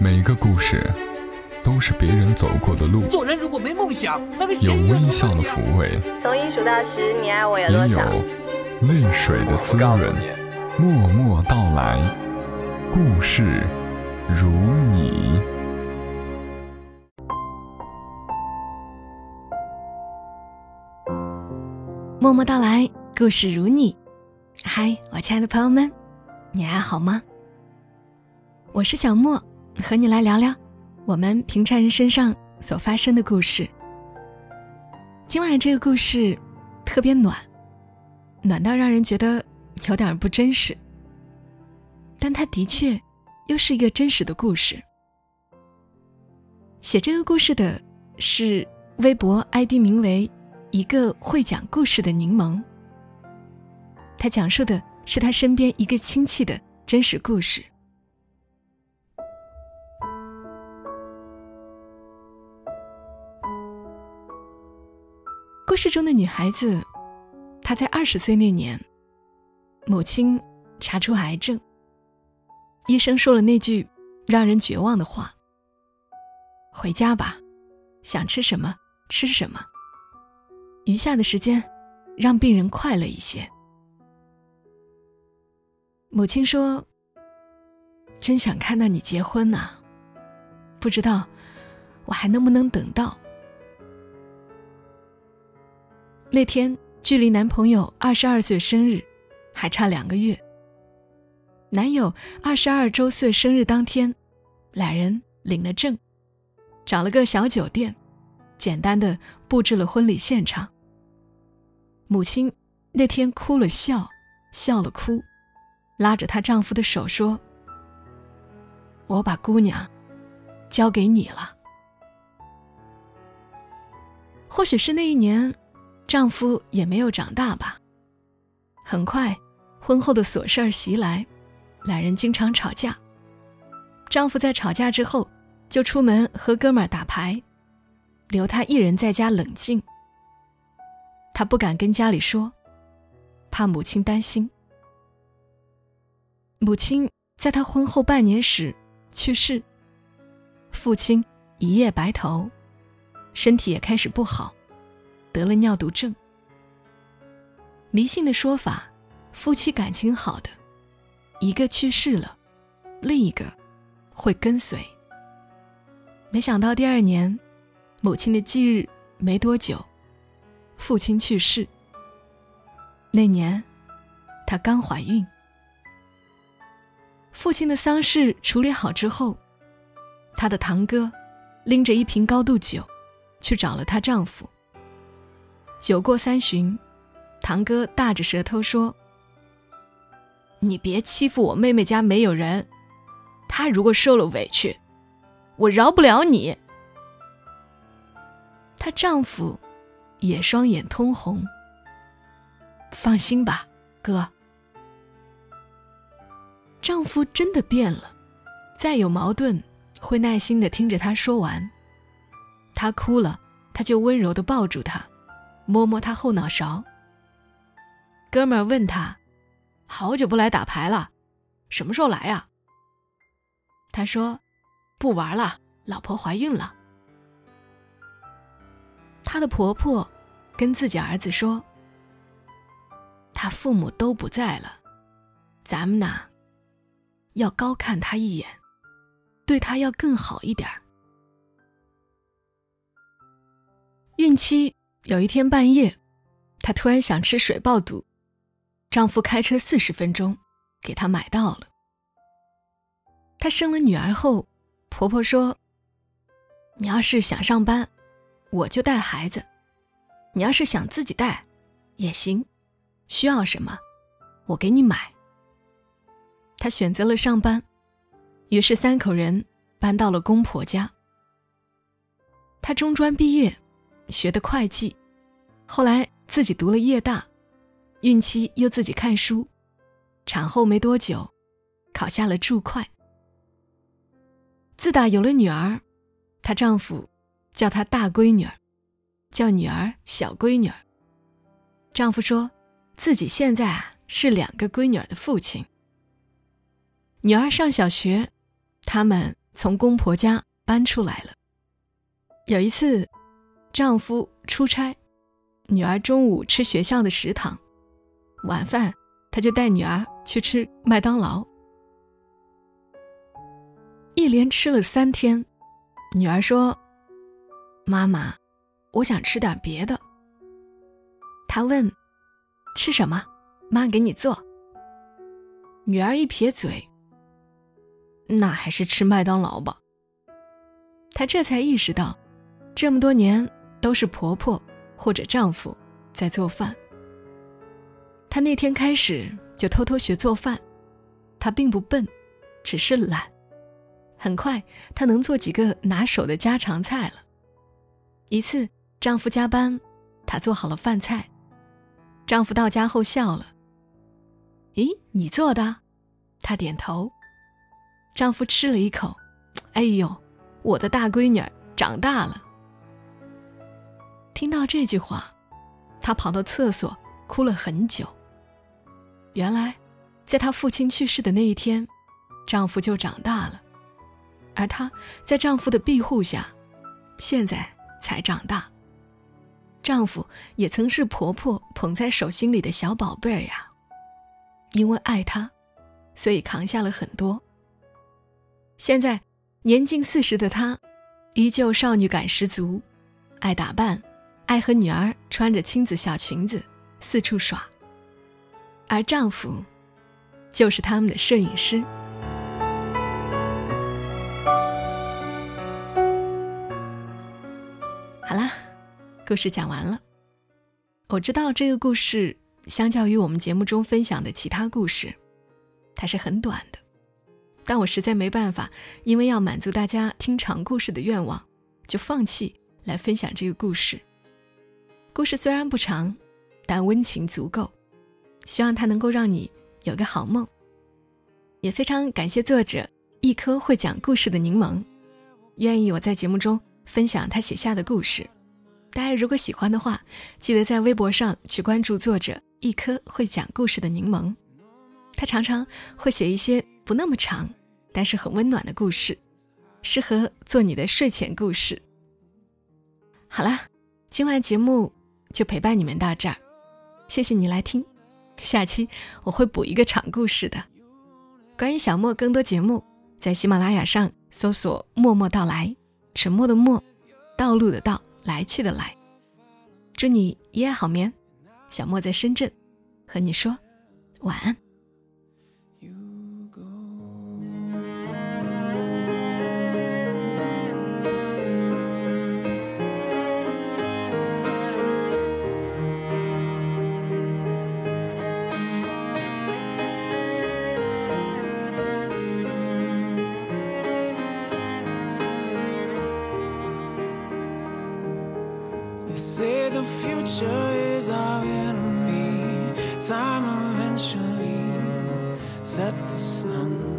每个故事都是别人走过的路，做人如果没梦想，那个有微笑的抚慰，从一数到十，你爱我有也有多少？泪水的滋润。默默到来，故事如你。默默到来，故事如你。嗨，我亲爱的朋友们，你还好吗？我是小莫，和你来聊聊我们平常人身上所发生的故事。今晚这个故事特别暖，暖到让人觉得有点不真实，但它的确又是一个真实的故事。写这个故事的是微博 ID 名为“一个会讲故事的柠檬”，他讲述的是他身边一个亲戚的真实故事。故事中的女孩子，她在二十岁那年，母亲查出癌症，医生说了那句让人绝望的话：“回家吧，想吃什么吃什么，余下的时间让病人快乐一些。”母亲说：“真想看到你结婚呐、不知道我还能不能等到。”那天距离男朋友二十二岁生日还差两个月。男友二十二周岁生日当天，两人领了证，找了个小酒店，简单的布置了婚礼现场。母亲那天哭了笑，笑了哭，拉着她丈夫的手说：“我把姑娘交给你了。”或许是那一年。丈夫也没有长大吧。很快，婚后的琐事儿袭来，两人经常吵架。丈夫在吵架之后，就出门和哥们儿打牌，留她一人在家冷静。她不敢跟家里说，怕母亲担心。母亲在她婚后半年时去世，父亲一夜白头，身体也开始不好。得了尿毒症。迷信的说法，夫妻感情好的，一个去世了，另一个会跟随。没想到第二年，母亲的忌日没多久，父亲去世。那年，她刚怀孕。父亲的丧事处理好之后，她的堂哥拎着一瓶高度酒，去找了她丈夫。酒过三巡，堂哥大着舌头说：“你别欺负我妹妹家没有人，她如果受了委屈，我饶不了你。”她丈夫也双眼通红。放心吧，哥。丈夫真的变了，再有矛盾会耐心的听着她说完。她哭了，他就温柔的抱住她。摸摸他后脑勺。哥们儿问他：“好久不来打牌了，什么时候来呀？”他说：“不玩了，老婆怀孕了。”他的婆婆跟自己儿子说：“他父母都不在了，咱们呐，要高看他一眼，对他要更好一点儿。”孕期。有一天半夜，她突然想吃水爆肚，丈夫开车四十分钟给她买到了。她生了女儿后，婆婆说：“你要是想上班，我就带孩子；你要是想自己带，也行。需要什么，我给你买。”她选择了上班，于是三口人搬到了公婆家。她中专毕业。学的会计，后来自己读了夜大，孕期又自己看书，产后没多久，考下了注会。自打有了女儿，她丈夫叫她大闺女儿，叫女儿小闺女儿。丈夫说自己现在啊是两个闺女儿的父亲。女儿上小学，他们从公婆家搬出来了。有一次，丈夫出差，女儿中午吃学校的食堂，晚饭他就带女儿去吃麦当劳。一连吃了三天，女儿说：“妈妈，我想吃点别的。”他问：“吃什么？妈给你做。”女儿一撇嘴：“那还是吃麦当劳吧。”她这才意识到，这么多年都是婆婆或者丈夫在做饭。她那天开始就偷偷学做饭，她并不笨，只是懒。很快，她能做几个拿手的家常菜了。一次，丈夫加班，她做好了饭菜。丈夫到家后笑了。咦，你做的？她点头。丈夫吃了一口，哎呦，我的大闺女长大了。听到这句话，她跑到厕所哭了很久。原来，在她父亲去世的那一天，丈夫就长大了，而她在丈夫的庇护下，现在才长大。丈夫也曾是婆婆捧在手心里的小宝贝儿呀。因为爱她，所以扛下了很多。现在年近四十的她，依旧少女感十足，爱打扮，爱和女儿穿着亲子小裙子四处耍。而丈夫，就是他们的摄影师。好啦，故事讲完了。我知道这个故事。相较于我们节目中分享的其他故事，它是很短的，但我实在没办法，因为要满足大家听长故事的愿望，就放弃来分享这个故事。故事虽然不长，但温情足够，希望它能够让你有个好梦。也非常感谢作者一颗会讲故事的柠檬，愿意我在节目中分享他写下的故事。大家如果喜欢的话，记得在微博上去关注作者。一颗会讲故事的柠檬，他常常会写一些不那么长，但是很温暖的故事，适合做你的睡前故事。好啦，今晚节目就陪伴你们到这儿，谢谢你来听，下期我会补一个长故事的。关于小莫更多节目，在喜马拉雅上搜索“默默到来”，沉默的默，道路的道，来去的来。祝你一夜好眠。小莫在深圳，和你说晚安。future is our enemy. Time eventually set the sun.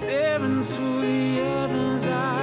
staring through the other's eyes.